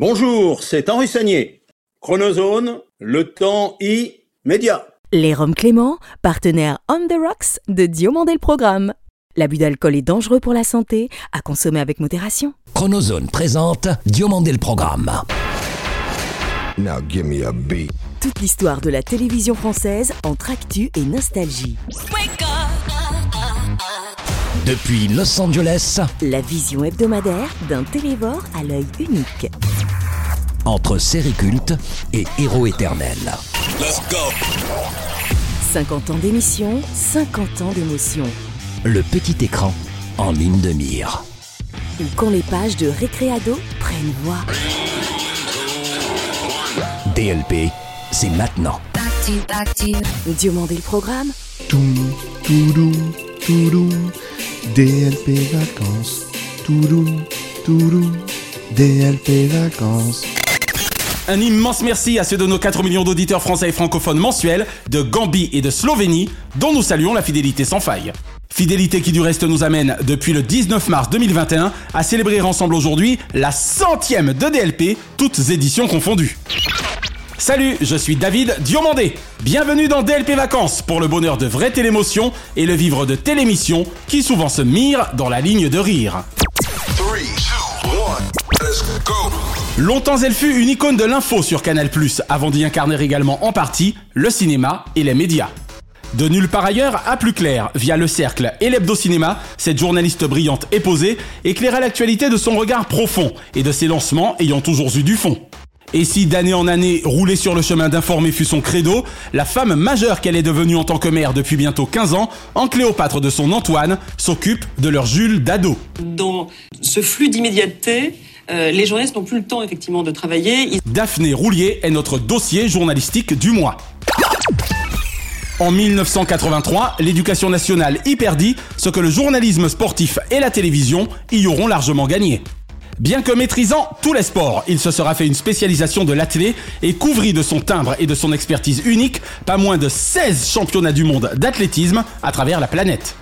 Bonjour, c'est Henri Sagnier. Chronozone, le temps immédiat. Les Roms Clément, partenaire On the Rocks de Diomandé le Programme. L'abus d'alcool est dangereux pour la santé, à consommer avec modération. Chronozone présente Diomandé le Programme. Now give me a beat. Toute l'histoire de la télévision française entre actu et nostalgie. Depuis Los Angeles, La vision hebdomadaire d'un télévore à l'œil unique. entre série culte et héros éternel. 50 ans d'émission, 50 ans d'émotion. Le petit écran en ligne de mire. Ou quand les pages de Récréado prennent voix. DLP, c'est maintenant. Diomandé le Programme, DLP vacances. DLP vacances. Un immense merci à ceux de nos 4 millions d'auditeurs français et francophones mensuels de Gambie et de Slovénie, dont nous saluons la fidélité sans faille. Fidélité qui du reste nous amène depuis le 19 mars 2021 à célébrer ensemble aujourd'hui la centième de DLP, toutes éditions confondues. Salut, je suis David Diomandé. Bienvenue dans DLP Vacances pour le bonheur de vraies télémotions et le vivre de télémissions qui souvent se mirent dans la ligne de rire. Longtemps elle fut une icône de l'info sur Canal+, avant d'y incarner également en partie le cinéma et les médias. De nulle part ailleurs, à plus clair, via Le Cercle et l'Hebdo-Cinéma, cette journaliste brillante et posée éclairait l'actualité de son regard profond et de ses lancements ayant toujours eu du fond. Et si d'année en année, rouler sur le chemin d'informer fut son credo, la femme majeure qu'elle est devenue en tant que mère depuis bientôt 15 ans, en Cléopâtre de son Antoine, s'occupe de leur Jules d'ado. dans ce flux d'immédiateté, euh, les journalistes n'ont plus le temps effectivement de travailler. Ils Daphné Roulier est notre dossier journalistique du mois. En 1983, l'éducation nationale y perdit ce que le journalisme sportif et la télévision y auront largement gagné. Bien que maîtrisant tous les sports, il se sera fait une spécialisation de l'athlé et couvrit de son timbre et de son expertise unique pas moins de 16 championnats du monde d'athlétisme à travers la planète.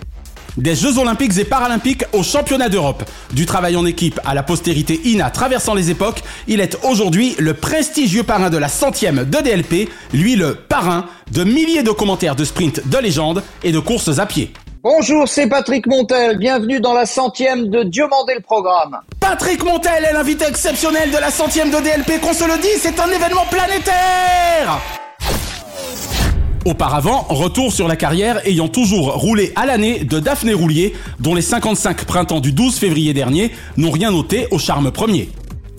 Des Jeux Olympiques et Paralympiques aux Championnats d'Europe. Du travail en équipe à la postérité INA traversant les époques, il est aujourd'hui le prestigieux parrain de la centième de DLP, lui le parrain de milliers de commentaires de sprint de légende et de courses à pied. Bonjour, c'est Patrick Montel. Bienvenue dans la centième de Diomandé le programme. Patrick Montel est l'invité exceptionnel de la centième de DLP, qu'on se le dit, c'est un événement planétaire Auparavant, retour sur la carrière ayant toujours roulé à l'année de Daphné Roulier, dont les 55 printemps du 12 février dernier n'ont rien noté au charme premier.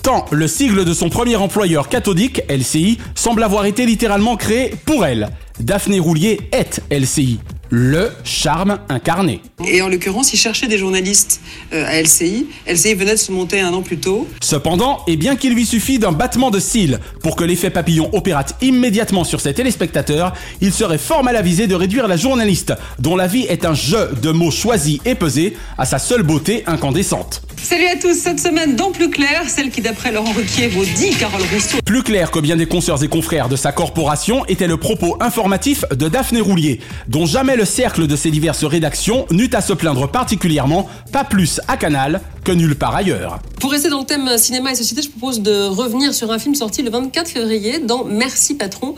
Tant le sigle de son premier employeur cathodique, LCI, semble avoir été littéralement créé pour elle. Daphné Roulier est LCI, le charme incarné. Et en l'occurrence, ils cherchaient des journalistes euh, à LCI. LCI venait de se monter un an plus tôt. Cependant, et bien qu'il lui suffit d'un battement de cils pour que l'effet papillon opérate immédiatement sur ses téléspectateurs, il serait fort mal avisé de réduire la journaliste, dont la vie est un jeu de mots choisis et pesés, à sa seule beauté incandescente. Salut à tous, cette semaine dans Plus Clair, celle qui d'après Laurent Ruquier vaut 10 Carole Rousseau. Plus clair que bien des consoeurs et confrères de sa corporation était le propos informatif de Daphné Roulier, dont jamais le cercle de ses diverses rédactions n'eut à se plaindre particulièrement, pas plus à Canal que nulle part ailleurs. Pour rester dans le thème cinéma et société, je propose de revenir sur un film sorti le 24 février dans Merci Patron.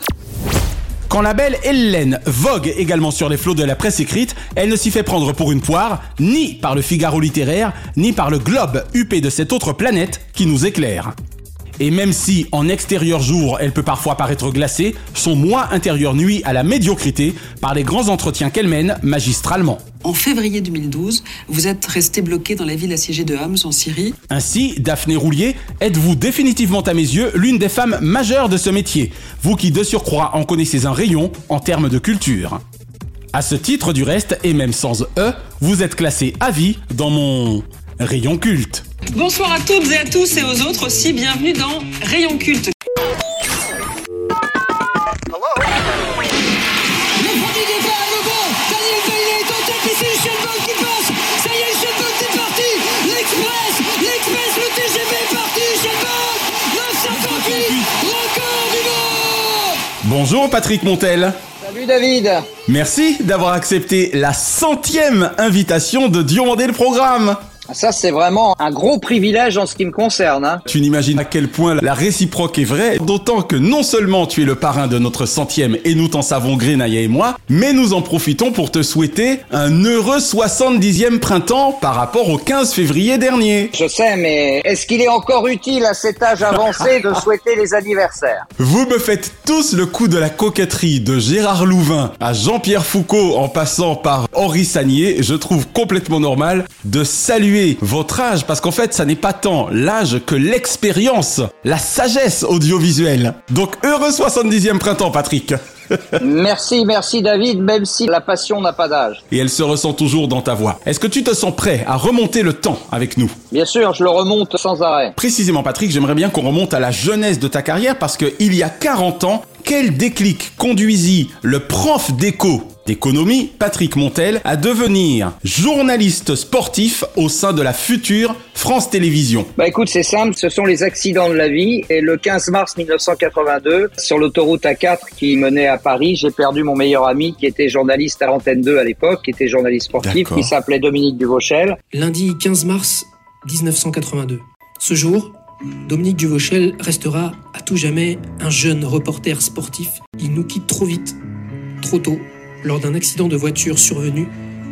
Quand la belle Hélène vogue également sur les flots de la presse écrite, elle ne s'y fait prendre pour une poire, ni par le Figaro littéraire, ni par le globe huppé de cette autre planète qui nous éclaire. Et même si, en extérieur jour, elle peut parfois paraître glacée, son moi intérieur nuit à la médiocrité par les grands entretiens qu'elle mène magistralement. En février 2012, vous êtes resté bloqué dans la ville assiégée de Homs en Syrie. Ainsi, Daphné Roulier, êtes-vous définitivement à mes yeux l'une des femmes majeures de ce métier, vous qui de surcroît en connaissez un rayon en termes de culture. À ce titre du reste, et même sans E, vous êtes classé à vie dans mon rayon culte. Bonsoir à toutes et à tous et aux autres aussi, bienvenue dans Rayon Culte. Le premier départ à nouveau. Daniel Bailey est en tête ici. Shelbolt qui passe. Ça y est, Shelbolt est parti. L'Express, l'Express, le TGV est parti. Shelbolt, 958, record du monde. Bonjour Patrick Montel. Salut David. Merci d'avoir accepté la centième invitation de Diomandé le programme. Ça, c'est vraiment un gros privilège en ce qui me concerne. Hein. Tu n'imagines à quel point la réciproque est vraie, d'autant que non seulement tu es le parrain de notre centième et nous t'en savons gré, Naya et moi, mais nous en profitons pour te souhaiter un heureux 70e printemps par rapport au 15 février dernier. Je sais, mais est-ce qu'il est encore utile à cet âge avancé de souhaiter les anniversaires? Vous me faites tous le coup de la coquetterie de Gérard Louvain à Jean-Pierre Foucault en passant par Henri Sagnier. Je trouve complètement normal de saluer votre âge parce qu'en fait, ça n'est pas tant l'âge que l'expérience, la sagesse audiovisuelle. Donc heureux 70e printemps, Patrick. merci, merci David, même si la passion n'a pas d'âge. Et elle se ressent toujours dans ta voix. Est-ce que tu te sens prêt à remonter le temps avec nous? Bien sûr, je le remonte sans arrêt. Précisément Patrick, j'aimerais bien qu'on remonte à la jeunesse de ta carrière parce que il y a 40 ans, quel déclic conduisit le prof d'éco d'économie, Patrick Montel, à devenir journaliste sportif au sein de la future France Télévisions Bah écoute, c'est simple, ce sont les accidents de la vie. Et le 15 mars 1982, sur l'autoroute A4 qui menait à Paris, j'ai perdu mon meilleur ami qui était journaliste à l'antenne 2 à l'époque, qui était journaliste sportif, qui s'appelait Dominique Duvauchel. Lundi 15 mars 1982. Ce jour, Dominique Duvauchel restera à tout jamais un jeune reporter sportif. Il nous quitte trop vite, trop tôt, lors d'un accident de voiture survenu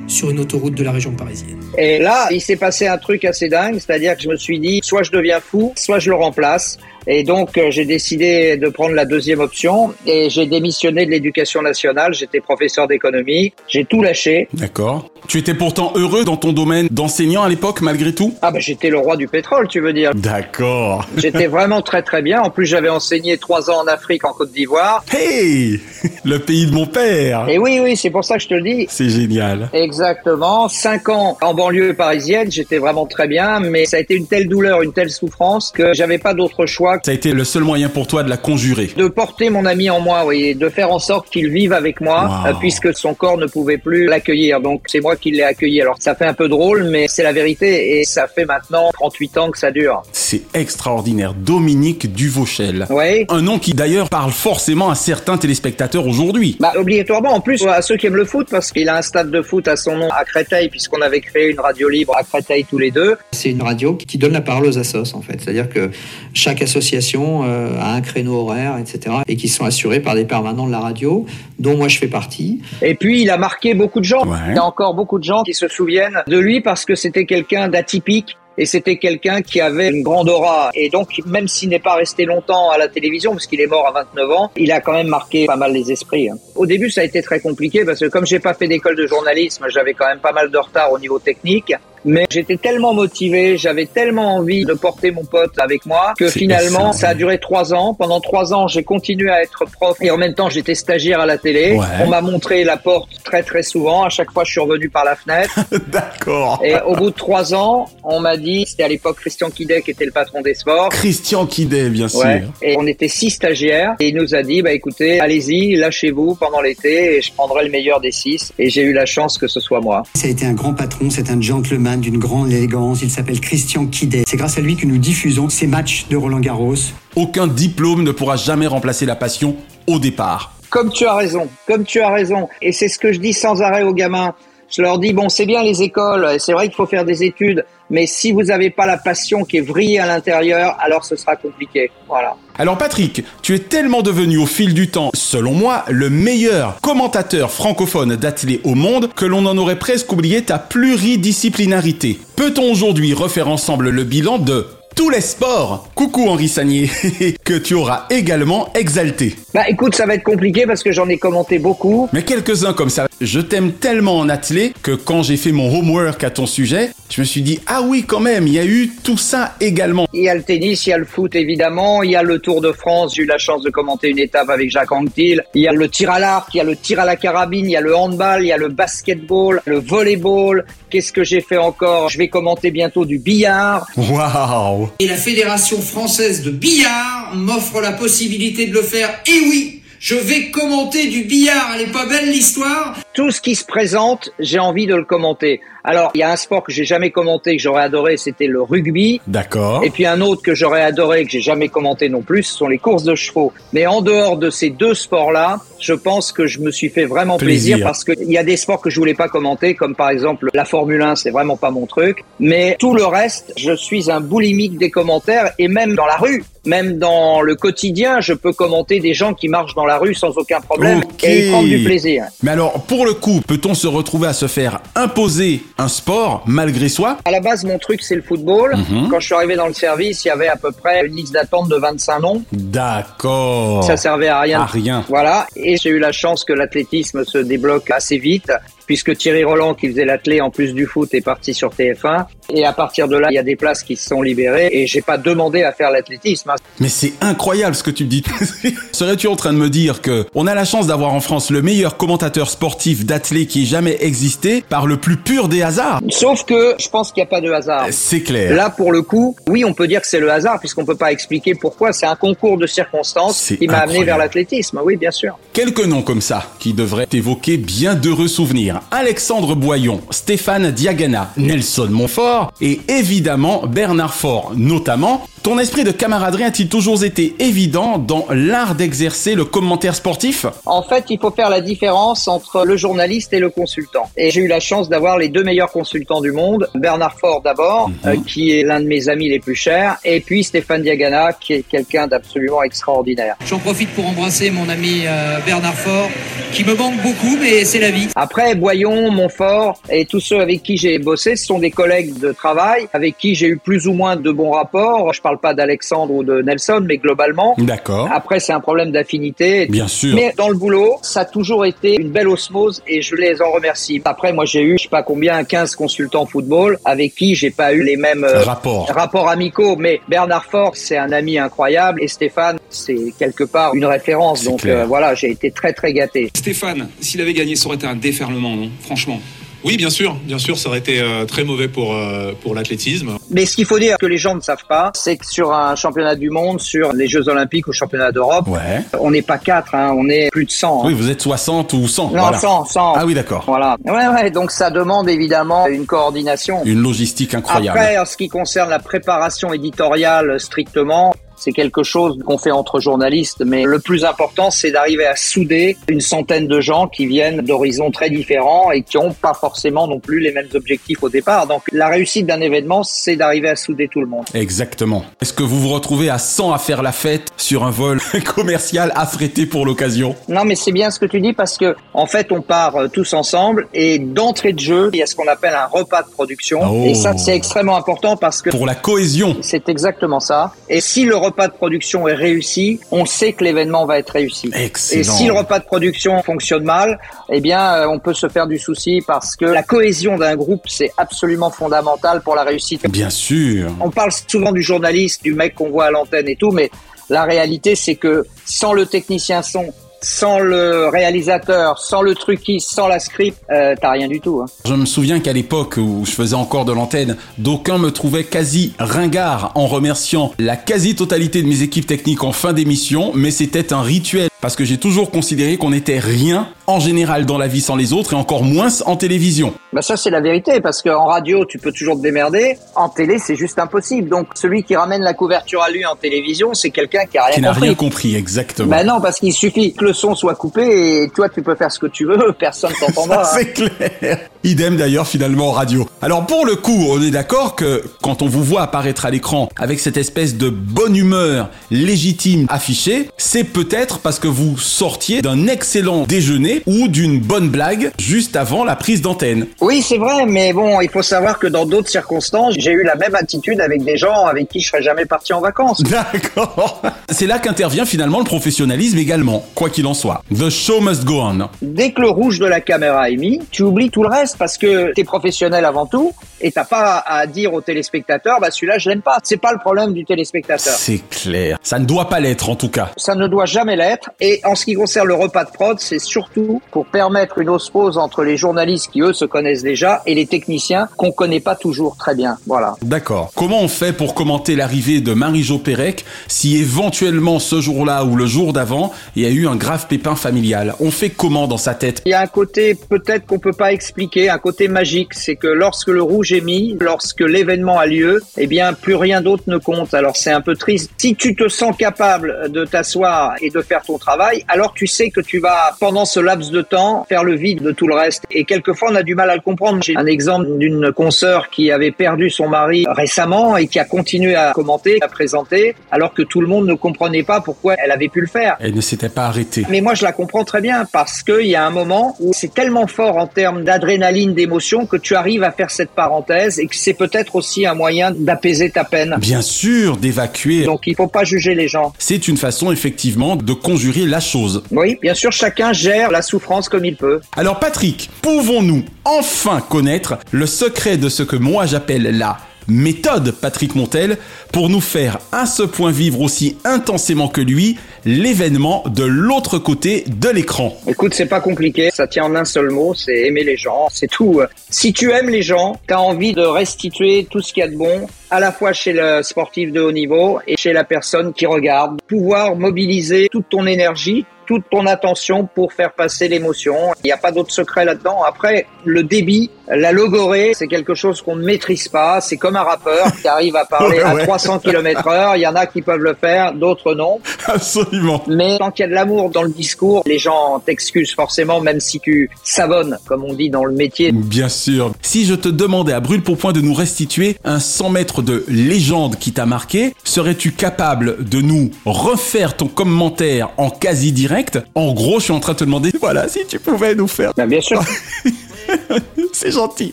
sur une autoroute de la région parisienne. Et là, il s'est passé un truc assez dingue, c'est-à-dire que je me suis dit, soit je deviens fou, soit je le remplace. Et donc, euh, j'ai décidé de prendre la deuxième option et j'ai démissionné de l'éducation nationale. J'étais professeur d'économie. J'ai tout lâché. D'accord. Tu étais pourtant heureux dans ton domaine d'enseignant à l'époque, malgré tout? Ah, bah, j'étais le roi du pétrole, tu veux dire. D'accord. J'étais vraiment très très bien. En plus, j'avais enseigné trois ans en Afrique, en Côte d'Ivoire. Hey Le pays de mon père Et oui, oui, c'est pour ça que je te le dis. C'est génial. Exactement. Cinq ans en banlieue parisienne, j'étais vraiment très bien, mais ça a été une telle douleur, une telle souffrance que j'avais pas d'autre choix ça a été le seul moyen pour toi de la conjurer. De porter mon ami en moi, oui, et de faire en sorte qu'il vive avec moi, wow. puisque son corps ne pouvait plus l'accueillir. Donc c'est moi qui l'ai accueilli. Alors ça fait un peu drôle, mais c'est la vérité, et ça fait maintenant 38 ans que ça dure. C'est extraordinaire. Dominique Duvauchel. Oui. Un nom qui d'ailleurs parle forcément à certains téléspectateurs aujourd'hui. Bah obligatoirement, en plus à ceux qui aiment le foot, parce qu'il a un stade de foot à son nom à Créteil, puisqu'on avait créé une radio libre à Créteil tous les deux. C'est une radio qui donne la parole aux assos, en fait. C'est-à-dire que chaque association euh, à un créneau horaire, etc. Et qui sont assurés par des permanents de la radio, dont moi je fais partie. Et puis il a marqué beaucoup de gens. Ouais. Il y a encore beaucoup de gens qui se souviennent de lui parce que c'était quelqu'un d'atypique et c'était quelqu'un qui avait une grande aura. Et donc, même s'il n'est pas resté longtemps à la télévision, parce qu'il est mort à 29 ans, il a quand même marqué pas mal les esprits. hein. Au début, ça a été très compliqué parce que comme j'ai pas fait d'école de journalisme, j'avais quand même pas mal de retard au niveau technique. Mais j'étais tellement motivé, j'avais tellement envie de porter mon pote avec moi que finalement, ça a duré trois ans. Pendant trois ans, j'ai continué à être prof et en même temps, j'étais stagiaire à la télé. Ouais. On m'a montré la porte très très souvent. À chaque fois, je suis revenu par la fenêtre. D'accord. Et au bout de trois ans, on m'a dit, c'était à l'époque Christian Kidet qui était le patron des sports. Christian Kidet, bien sûr. Ouais. Et on était six stagiaires et il nous a dit, bah écoutez, allez-y, lâchez-vous pendant l'été et je prendrai le meilleur des six. Et j'ai eu la chance que ce soit moi. Ça a été un grand patron, c'est un gentleman d'une grande élégance. Il s'appelle Christian Kidet. C'est grâce à lui que nous diffusons ces matchs de Roland Garros. Aucun diplôme ne pourra jamais remplacer la passion au départ. Comme tu as raison, comme tu as raison. Et c'est ce que je dis sans arrêt aux gamins. Je leur dis, bon, c'est bien les écoles, c'est vrai qu'il faut faire des études, mais si vous n'avez pas la passion qui est vrillée à l'intérieur, alors ce sera compliqué. Voilà. Alors Patrick, tu es tellement devenu au fil du temps, selon moi, le meilleur commentateur francophone d'athlée au monde que l'on en aurait presque oublié ta pluridisciplinarité. Peut-on aujourd'hui refaire ensemble le bilan de tous les sports? Coucou Henri Sagnier, que tu auras également exalté. Bah écoute, ça va être compliqué parce que j'en ai commenté beaucoup. Mais quelques-uns comme ça. Je t'aime tellement en athlée que quand j'ai fait mon homework à ton sujet, je me suis dit, ah oui quand même, il y a eu tout ça également. Il y a le tennis, il y a le foot évidemment, il y a le Tour de France, j'ai eu la chance de commenter une étape avec Jacques Anquetil, il y a le tir à l'arc, il y a le tir à la carabine, il y a le handball, il y a le basketball, le volleyball, qu'est-ce que j'ai fait encore? Je vais commenter bientôt du billard. Waouh Et la Fédération française de billard m'offre la possibilité de le faire. Et oui, je vais commenter du billard. Elle est pas belle l'histoire? Tout ce qui se présente, j'ai envie de le commenter. Alors, il y a un sport que j'ai jamais commenté, que j'aurais adoré, c'était le rugby. D'accord. Et puis un autre que j'aurais adoré, que j'ai jamais commenté non plus, ce sont les courses de chevaux. Mais en dehors de ces deux sports-là, je pense que je me suis fait vraiment plaisir, Plaisir. parce qu'il y a des sports que je voulais pas commenter, comme par exemple la Formule 1, c'est vraiment pas mon truc. Mais tout le reste, je suis un boulimique des commentaires et même dans la rue. Même dans le quotidien, je peux commenter des gens qui marchent dans la rue sans aucun problème Ok. et y prendre du plaisir. Mais alors, pour le coup, peut-on se retrouver à se faire imposer un sport malgré soi? À la base, mon truc, c'est le football. Mhm. Quand je suis arrivé dans le service, il y avait à peu près une liste d'attente de 25 noms. D'accord. Ça servait à rien. À rien. Voilà. Et j'ai eu la chance que l'athlétisme se débloque assez vite, puisque Thierry Roland, qui faisait l'athlé en plus du foot, est parti sur TF1. Et à partir de là, il y a des places qui se sont libérées et j'ai pas demandé à faire l'athlétisme. hein. Mais c'est incroyable ce que tu me dis. Serais-tu en train de me dire que on a la chance d'avoir en France le meilleur commentateur sportif d'athlé qui ait jamais existé par le plus pur des hasards? Sauf que je pense qu'il n'y a pas de hasard. C'est clair. Là, pour le coup, oui, on peut dire que c'est le hasard, puisqu'on peut pas expliquer pourquoi. C'est un concours de circonstances qui m'a amené vers l'athlétisme. Oui, bien sûr. Quelques noms comme ça qui devraient évoquer bien d'heureux souvenirs. Alexandre Boyon, Stéphane Diagana, Nelson Montfort et évidemment Bernard Faure. Notamment, ton esprit de camaraderie a-t-il toujours été évident dans l'art d'exercer le commentaire sportif? En fait, il faut faire la différence entre le journaliste et le consultant. Et j'ai eu la chance d'avoir les deux meilleurs consultants du monde. Bernard Faure d'abord, euh, qui est l'un de mes amis les plus chers, et puis Stéphane Diagana, qui est quelqu'un d'absolument extraordinaire. J'en profite pour embrasser mon ami euh, Bernard Faure, qui me manque beaucoup, mais c'est la vie. Après, Boyon, Montfort et tous ceux avec qui j'ai bossé, ce sont des collègues de travail avec qui j'ai eu plus ou moins de bons rapports. Je parle pas d'Alexandre ou de Nelson, mais globalement. D'accord. Après, c'est un problème d'affinité. Bien sûr. Mais dans le boulot, ça a toujours été une belle osmose et je les en remercie. Après, moi, j'ai eu, je sais pas combien, 15 consultants football avec qui j'ai pas eu les mêmes euh, Rapport. rapports amicaux. Mais Bernard Faure, c'est un ami incroyable et Stéphane, c'est quelque part une référence. Donc euh, voilà, j'ai été très très gâté. Stéphane, s'il avait gagné, ça aurait été un déferlement, non Franchement. Oui, bien sûr, bien sûr, ça aurait été euh, très mauvais pour, euh, pour l'athlétisme. Mais ce qu'il faut dire que les gens ne savent pas, c'est que sur un championnat du monde, sur les Jeux Olympiques ou championnat d'Europe, Ouais. on n'est pas quatre, hein, on est plus de 100. hein. Oui, vous êtes 60 ou 100. Non, voilà. 100, 100. Ah oui, d'accord. Voilà. Ouais, ouais, donc ça demande évidemment une coordination. Une logistique incroyable. Après, en ce qui concerne la préparation éditoriale strictement, c'est quelque chose qu'on fait entre journalistes, mais le plus important, c'est d'arriver à souder une centaine de gens qui viennent d'horizons très différents et qui n'ont pas forcément non plus les mêmes objectifs au départ. Donc la réussite d'un événement, c'est d'arriver à souder tout le monde. Exactement. Est-ce que vous vous retrouvez à 100 à faire la fête sur un vol commercial affrété pour l'occasion? Non, mais c'est bien ce que tu dis parce que en fait, on part euh, tous ensemble et d'entrée de jeu, il y a ce qu'on appelle un repas de production Oh. et ça, c'est extrêmement important parce que Pour la cohésion. c'est exactement ça. Et si le repas de production est réussi, on sait que l'événement va être réussi. Excellent. Et si le repas de production fonctionne mal, eh bien, euh, on peut se faire du souci parce que la cohésion d'un groupe, c'est absolument fondamental pour la réussite. Bien sûr. On parle souvent du journaliste, du mec qu'on voit à l'antenne et tout, mais la réalité, c'est que sans le technicien son, sans le réalisateur, sans le truquiste, sans la script, euh, t'as rien du tout. Hein. Je me souviens qu'à l'époque où je faisais encore de l'antenne, d'aucuns me trouvaient quasi ringard en remerciant la quasi-totalité de mes équipes techniques en fin d'émission, mais c'était un rituel parce que j'ai toujours considéré qu'on n'était rien en général dans la vie sans les autres et encore moins en télévision. Bah ça c'est la vérité parce qu'en radio tu peux toujours te démerder, en télé c'est juste impossible. Donc celui qui ramène la couverture à lui en télévision c'est quelqu'un qui a rien Qui n'a compris. rien compris, exactement. Bah non parce qu'il suffit que le son soit coupé et toi tu peux faire ce que tu veux, personne t'entendra. Hein. c'est clair. Idem d'ailleurs finalement en radio. Alors pour le coup, on est d'accord que quand on vous voit apparaître à l'écran avec cette espèce de bonne humeur légitime affichée, c'est peut-être parce que vous sortiez d'un excellent déjeuner ou d'une bonne blague juste avant la prise d'antenne. Oui, c'est vrai, mais bon, il faut savoir que dans d'autres circonstances, j'ai eu la même attitude avec des gens avec qui je serais jamais parti en vacances. D'accord. C'est là qu'intervient finalement le professionnalisme également, quoi qu'il en soit. The show must go on. Dès que le rouge de la caméra est mis, tu oublies tout le reste parce que t'es professionnel avant tout et t'as pas à dire au téléspectateur, bah celui-là je l'aime pas. C'est pas le problème du téléspectateur. C'est clair. Ça ne doit pas l'être en tout cas. Ça ne doit jamais l'être. Et en ce qui concerne le repas de prod, c'est surtout pour permettre une osmose entre les journalistes qui eux se connaissent déjà et les techniciens qu'on connaît pas toujours très bien. Voilà. D'accord. Comment on fait pour commenter l'arrivée de Marie-Jo Pérec si éventuellement ce jour-là ou le jour d'avant, il y a eu un grave pépin familial? On fait comment dans sa tête? Il y a un côté peut-être qu'on peut pas expliquer, un côté magique, c'est que lorsque le rouge est mis, lorsque l'événement a lieu, eh bien plus rien d'autre ne compte. Alors c'est un peu triste. Si tu te sens capable de t'asseoir et de faire ton travail, alors tu sais que tu vas pendant ce laps de temps faire le vide de tout le reste. Et quelquefois on a du mal à le comprendre. J'ai un exemple d'une consoeur qui avait perdu son mari récemment et qui a continué à commenter, à présenter, alors que tout le monde ne comprenait pas pourquoi elle avait pu le faire. Elle ne s'était pas arrêtée. Mais moi je la comprends très bien parce qu'il y a un moment où c'est tellement fort en termes d'adrénaline, d'émotion que tu arrives à faire cette parenthèse et que c'est peut-être aussi un moyen d'apaiser ta peine. Bien sûr, d'évacuer. Donc il faut pas juger les gens. C'est une façon effectivement de conjurer la chose. Oui, bien sûr, chacun gère la souffrance comme il peut. Alors Patrick, pouvons-nous enfin connaître le secret de ce que moi j'appelle la méthode Patrick Montel pour nous faire à ce point vivre aussi intensément que lui l'événement de l'autre côté de l'écran. Écoute, c'est pas compliqué, ça tient en un seul mot, c'est aimer les gens, c'est tout. Si tu aimes les gens, tu as envie de restituer tout ce qu'il y a de bon, à la fois chez le sportif de haut niveau et chez la personne qui regarde, pouvoir mobiliser toute ton énergie toute ton attention pour faire passer l'émotion. Il n'y a pas d'autre secret là-dedans. Après, le débit, la logorée, c'est quelque chose qu'on ne maîtrise pas. C'est comme un rappeur qui arrive à parler Ouais, à ouais. 300 km heure. Il y en a qui peuvent le faire, d'autres non. Absolument. Mais tant qu'il y a de l'amour dans le discours, les gens t'excusent forcément, même si tu savonnes, comme on dit dans le métier. Bien sûr. Si je te demandais à brûle pour point de nous restituer un 100 mètres de légende qui t'a marqué, serais-tu capable de nous refaire ton commentaire en quasi direct En gros, je suis en train de te demander, voilà, si tu pouvais nous faire. Ben, bien sûr. C'est gentil.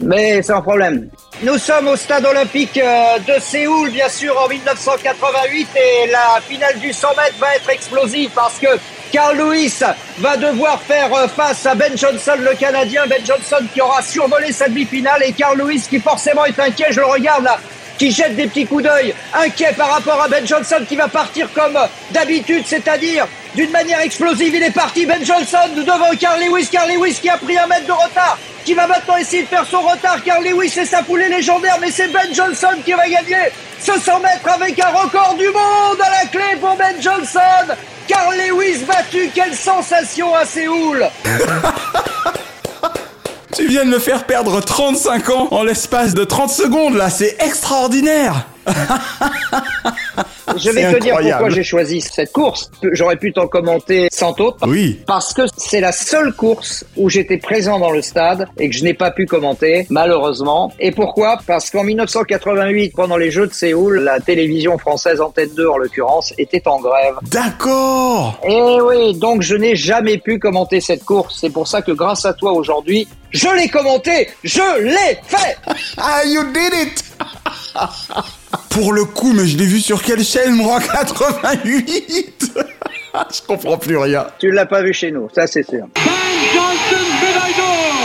Mais sans problème. Nous sommes au stade olympique euh, de Séoul, bien sûr, en 1988, et la finale du 100 mètres va être explosive parce que Carl Lewis va devoir faire euh, face à Ben Johnson, le Canadien. Ben Johnson qui aura survolé sa demi-finale et Carl Lewis qui forcément est inquiet, je le regarde là, qui jette des petits coups d'œil, inquiet par rapport à Ben Johnson qui va partir comme d'habitude, c'est-à-dire d'une manière explosive. Il est parti, Ben Johnson, devant Carl Lewis. Carl Lewis qui a pris un mètre de retard, qui va maintenant essayer de faire son retard. Carl Lewis et sa foulée légendaire, mais c'est Ben Johnson qui va gagner ce 100 mètres avec un record du monde à la clé pour Ben Johnson. Carl Lewis battu, quelle sensation à Séoul Tu viens de me faire perdre 35 ans en l'espace de 30 secondes là, c'est extraordinaire Je vais te dire pourquoi j'ai choisi cette course. J'aurais pu t'en commenter sans autre. Oui. Parce que c'est la seule course où j'étais présent dans le stade et que je n'ai pas pu commenter, malheureusement. Et pourquoi? Parce qu'en 1988, pendant les Jeux de Séoul, la télévision française Antenne 2 en l'occurrence était en grève. D'accord Et oui, donc je n'ai jamais pu commenter cette course. C'est pour ça que grâce à toi aujourd'hui, je l'ai commenté, je l'ai fait Ah, you did it Pour le coup, mais je l'ai vu sur quelle chaîne, moi 88 Je comprends plus rien. Tu l'as pas vu chez nous, ça c'est sûr. Johnson, médaille d'or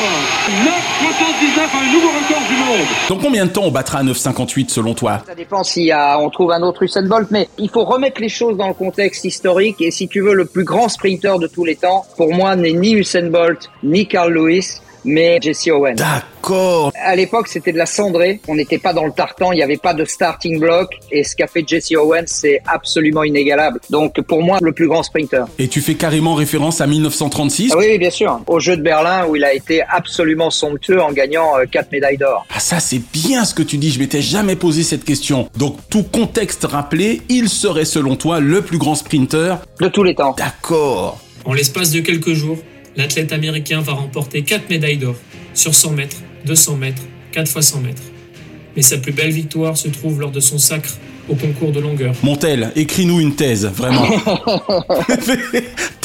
9,79, un nouveau record du monde Dans combien de temps on battra un 9,58 selon toi? Ça dépend s'il y a, on trouve un autre Usain Bolt, mais il faut remettre les choses dans le contexte historique. Et si tu veux, le plus grand sprinter de tous les temps, pour moi, n'est ni Usain Bolt, ni Carl Lewis, mais Jesse Owens. D'accord. À l'époque, c'était de la cendrée. On n'était pas dans le tartan. Il n'y avait pas de starting block. Et ce qu'a fait Jesse Owens, c'est absolument inégalable. Donc, pour moi, le plus grand sprinter. Et tu fais carrément référence à 1936 Ah oui, oui, bien sûr. Au Jeu de Berlin, où il a été absolument somptueux en gagnant euh, quatre médailles d'or. Ah ça c'est bien ce que tu dis, je m'étais jamais posé cette question. Donc tout contexte rappelé, il serait selon toi le plus grand sprinter De tous les temps. D'accord. En l'espace de quelques jours, l'athlète américain va remporter 4 médailles d'or sur 100 mètres, 200 mètres, 4 fois 100 mètres. Mais sa plus belle victoire se trouve lors de son sacre au concours de longueur. Montel, écris-nous une thèse, vraiment.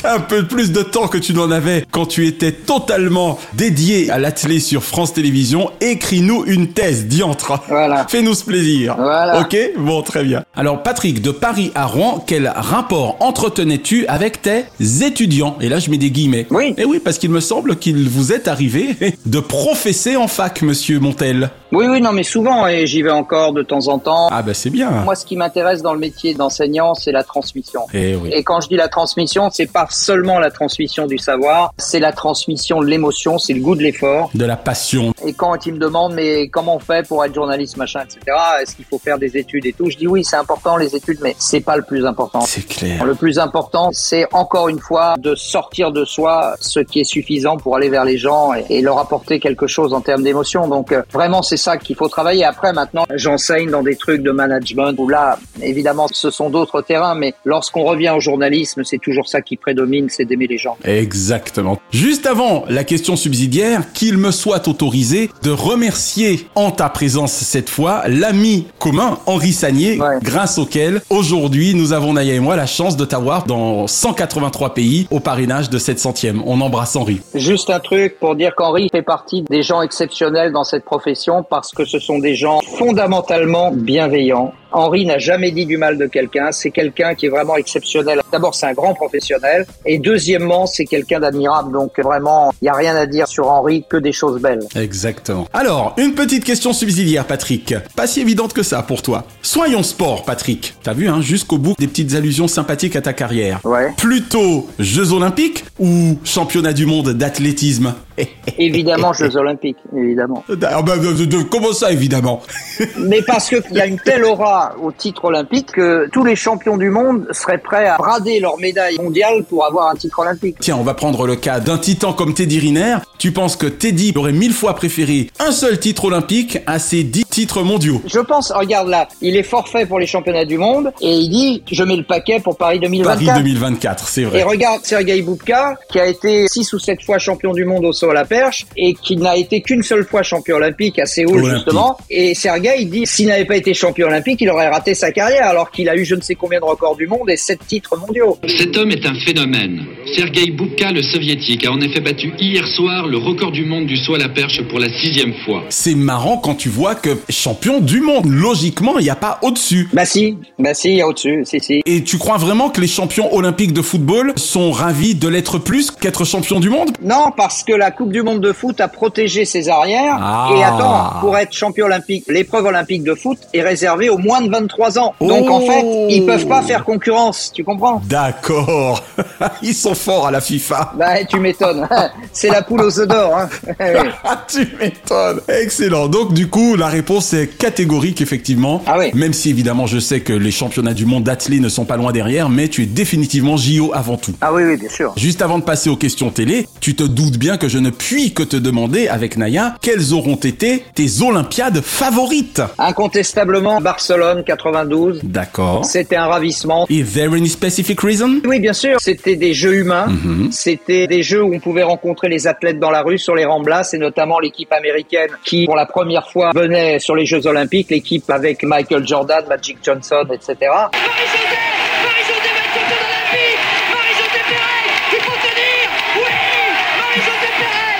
un peu plus de temps que tu n'en avais quand tu étais totalement dédié à l'athlé sur France Télévisions. Écris-nous une thèse, diantre. Voilà. Fais-nous ce plaisir. Voilà. Ok? Bon, très bien. Alors, Patrick, de Paris à Rouen, quel rapport entretenais-tu avec tes étudiants? Et là, je mets des guillemets. Oui. Et oui, parce qu'il me semble qu'il vous est arrivé de professer en fac, monsieur Montel. Oui, oui, non, mais souvent, et j'y vais encore de temps en temps. Ah, bah c'est bien. Moi, ce qui m'intéresse dans le métier d'enseignant, c'est la transmission. Eh oui. Et quand je dis la transmission, c'est pas seulement la transmission du savoir, c'est la transmission de l'émotion, c'est le goût de l'effort. De la passion. Et quand ils me demandent, mais comment on fait pour être journaliste, machin, etc., est-ce qu'il faut faire des études et tout, je dis oui, c'est important les études, mais c'est pas le plus important. C'est clair. Le plus important, c'est encore une fois de sortir de soi ce qui est suffisant pour aller vers les gens et, et leur apporter quelque chose en termes d'émotion. Donc euh, vraiment, c'est ça qu'il faut travailler. Après, maintenant, j'enseigne dans des trucs de management où là, évidemment, ce sont d'autres terrains, mais lorsqu'on revient au journalisme, c'est toujours ça qui prédomine, c'est d'aimer les gens. Exactement. Juste avant la question subsidiaire, qu'il me soit autorisé de remercier en ta présence cette fois l'ami commun Henri Sagnier, grâce auquel aujourd'hui nous avons Naya et moi la chance de t'avoir dans 183 pays au parrainage de 700e. On embrasse Henri. Juste un truc pour dire qu'Henri fait partie des gens exceptionnels dans cette profession parce que ce sont des gens fondamentalement bienveillants. Henri n'a jamais dit du mal de quelqu'un. C'est quelqu'un qui est vraiment exceptionnel. D'abord, c'est un grand professionnel. Et deuxièmement, c'est quelqu'un d'admirable. Donc vraiment, il n'y a rien à dire sur Henri que des choses belles. Exactement. Alors, une petite question subsidiaire, Patrick. Pas si évidente que ça pour toi. Soyons sport, Patrick. T'as vu, hein, jusqu'au bout des petites allusions sympathiques à ta carrière. Ouais. Plutôt Jeux Olympiques ou Championnat du monde d'athlétisme? Évidemment, Jeux Olympiques, évidemment. Ah bah, de- de- comment ça, évidemment? Mais parce qu'il y a une telle aura au titre olympique que tous les champions du monde seraient prêts à brader leur médaille mondiale pour avoir un titre olympique. Tiens, on va prendre le cas d'un titan comme Teddy Riner. Tu penses que Teddy aurait mille fois préféré un seul titre olympique à ses dix titres mondiaux? Je pense, regarde là, il est forfait pour les championnats du monde et il dit je mets le paquet pour Paris 2024. Paris 2024, c'est vrai. Et regarde Sergei Boubka, qui a été six ou sept fois champion du monde au saut à la perche et qui n'a été qu'une seule fois champion olympique à Séoul Olympique. justement. Et Sergei dit s'il n'avait pas été champion olympique, il aurait raté sa carrière alors qu'il a eu je ne sais combien de records du monde et sept titres mondiaux. Cet homme est un phénomène. Sergei Boubka, le soviétique, a en effet battu hier soir le record du monde du saut à la perche pour la sixième fois. C'est marrant quand tu vois que champion du monde, logiquement, il n'y a pas au-dessus. Bah si, bah si, il y a au-dessus, si si. Et tu crois vraiment que les champions olympiques de football sont ravis de l'être plus qu'être champion du monde? Non, parce que la Coupe du Monde de foot a protégé ses arrières. Ah. Et attends, pour être champion olympique, l'épreuve olympique de foot est réservée aux moins de 23 ans. Donc en Oh. fait, ils peuvent pas faire concurrence, tu comprends? D'accord. Ils sont forts à la FIFA. Bah tu m'étonnes. C'est la poule aux œufs d'or. Hein. Ah, tu m'étonnes. Excellent. Donc, du coup, la réponse est catégorique, effectivement. Ah oui. Même si, évidemment, je sais que les championnats du monde d'athlée ne sont pas loin derrière, mais tu es définitivement JO avant tout. Ah oui, oui, bien sûr. Juste avant de passer aux questions télé, tu te doutes bien que je ne puis que te demander avec Naya quelles auront été tes Olympiades favorites? Incontestablement, Barcelone 92. D'accord. C'était un ravissement. Is there any specific reason? Oui, bien sûr. C'était des jeux humains. Mhm. C'était des jeux où on pouvait rencontrer les athlètes dans la rue, sur les ramblas, et notamment l'équipe américaine qui, pour la première fois, venait sur les Jeux Olympiques, l'équipe avec Michael Jordan, Magic Johnson, etc. Il faut tenir Oui Marie-Josée Pérez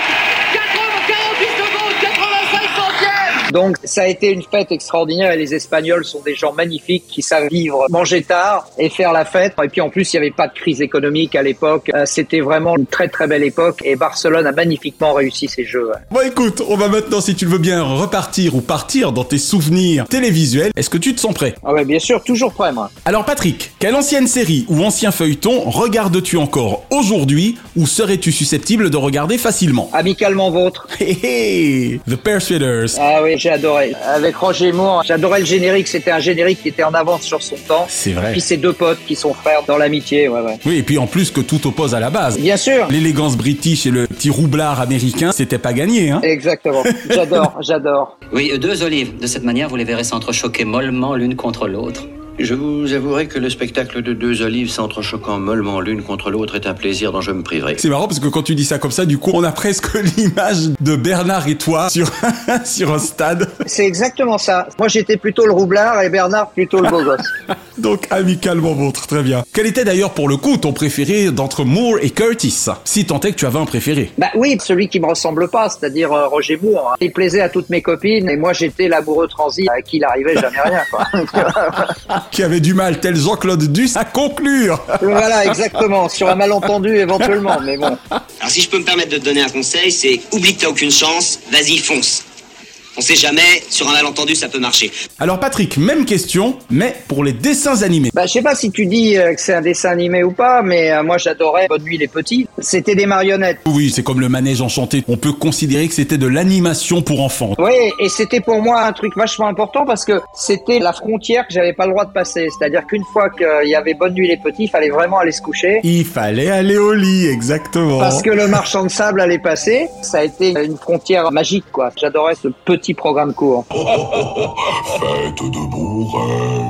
48 secondes, 85 centièmes Donc, ça a été une fête extraordinaire et les Espagnols sont des gens magnifiques qui savent vivre, manger tard et faire la fête. Et puis en plus, il n'y avait pas de crise économique à l'époque. Euh, C'était vraiment une très très belle époque et Barcelone a magnifiquement réussi ses jeux. Bon écoute, on va maintenant, si tu le veux bien, repartir ou partir dans tes souvenirs télévisuels. Est-ce que tu te sens prêt? Ah ouais, bien sûr, toujours prêt moi. Alors Patrick, quelle ancienne série ou ancien feuilleton regardes-tu encore aujourd'hui ou serais-tu susceptible de regarder facilement? Amicalement vôtre. Hé The Persuaders. Ah oui, j'ai adoré. Avec Roger Moore, j'adorais le générique. C'était un générique qui était en avance sur son temps. C'est vrai. Puis ces deux potes qui sont frères dans l'amitié, ouais, ouais. Oui, et puis en plus que tout oppose à la base. Bien sûr. L'élégance british et le petit roublard américain, c'était pas gagné, hein Exactement. J'adore, j'adore. Oui, deux olives. De cette manière, vous les verrez s'entrechoquer mollement l'une contre l'autre. Je vous avouerai que le spectacle de deux olives s'entrechoquant mollement l'une contre l'autre est un plaisir dont je me priverai. C'est marrant parce que quand tu dis ça comme ça, du coup, on a presque l'image de Bernard et toi sur, sur un stade. C'est exactement ça. Moi, j'étais plutôt le roublard et Bernard plutôt le beau gosse. Donc amicalement vôtre, très bien. Quel était d'ailleurs pour le coup ton préféré d'entre Moore et Curtis? Si tant est que tu avais un préféré. Bah oui, celui qui me ressemble pas, c'est-à-dire euh, Roger Moore. hein. Il plaisait à toutes mes copines et moi j'étais l'amoureux transi à qui il arrivait jamais rien. Quoi. Qui avait du mal, tel Jean-Claude Duss, à conclure voilà, exactement. Sur un malentendu éventuellement, mais bon. Alors si je peux me permettre de te donner un conseil, c'est oublie que t'as aucune chance, vas-y fonce. On sait jamais, sur un malentendu ça peut marcher. Alors Patrick, même question, mais pour les dessins animés. Bah, je sais pas si tu dis euh, que c'est un dessin animé ou pas, mais euh, moi j'adorais Bonne nuit les petits. C'était des marionnettes. Oui, c'est comme le manège enchanté. On peut considérer que c'était de l'animation pour enfants. Oui, et c'était pour moi un truc vachement important parce que c'était la frontière que j'avais pas le droit de passer. C'est-à-dire qu'une fois qu'il y avait Bonne nuit les petits, il fallait vraiment aller se coucher. Il fallait aller au lit, exactement. Parce que le marchand de sable allait passer, ça a été une frontière magique, quoi. J'adorais ce petit programme court. Faites de beaux rêves.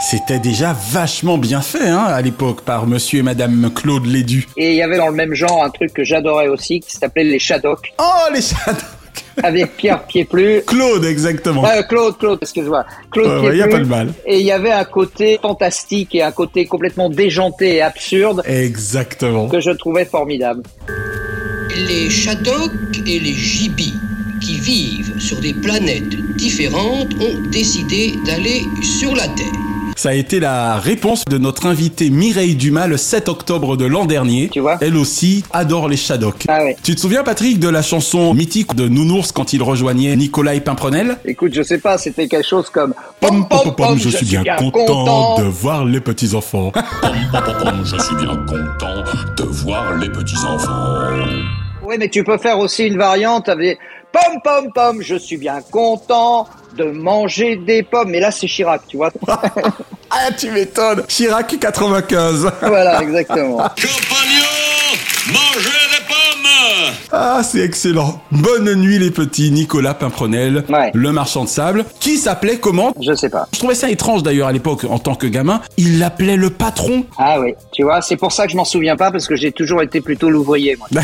C'était déjà vachement bien fait, hein, à l'époque, par monsieur et madame Claude Lédu. Et il y avait dans le même genre un truc que j'adorais aussi, qui s'appelait les Shadocks. Oh, les Shadocks Avec Pierre Pied-Plus. Claude, exactement. Euh, Claude, Claude, excuse-moi. Claude Ouais, ouais, Pied-Plus. y a pas de mal. Et il y avait un côté fantastique et un côté complètement déjanté et absurde Exactement. que je trouvais formidable. Les Shadok et les Gibis, qui vivent sur des planètes différentes, ont décidé d'aller sur la Terre. Ça a été la réponse de notre invitée Mireille Dumas le 7 octobre de l'an dernier. Tu vois Elle aussi adore les Shadocks. Ah ouais. Tu te souviens, Patrick, de la chanson mythique de Nounours quand il rejoignait Nicolas Pimprenel? Écoute, je sais pas, c'était quelque chose comme Pom, pom, pom, pom, je suis bien content de voir les petits-enfants. Je suis bien content de voir les petits-enfants. Oui, mais tu peux faire aussi une variante avec pom pom pom, je suis bien content de manger des pommes. Mais là, c'est Chirac, tu vois. ah, tu m'étonnes. Chirac 95. voilà, exactement. Mangez des pommes Ah, c'est excellent. Bonne nuit les petits, Nicolas Pimprenel, Ouais. le marchand de sable, qui s'appelait comment Je sais pas. Je trouvais ça étrange d'ailleurs à l'époque en tant que gamin. Il l'appelait le patron. Ah oui, tu vois, c'est pour ça que je m'en souviens pas parce que j'ai toujours été plutôt l'ouvrier, moi.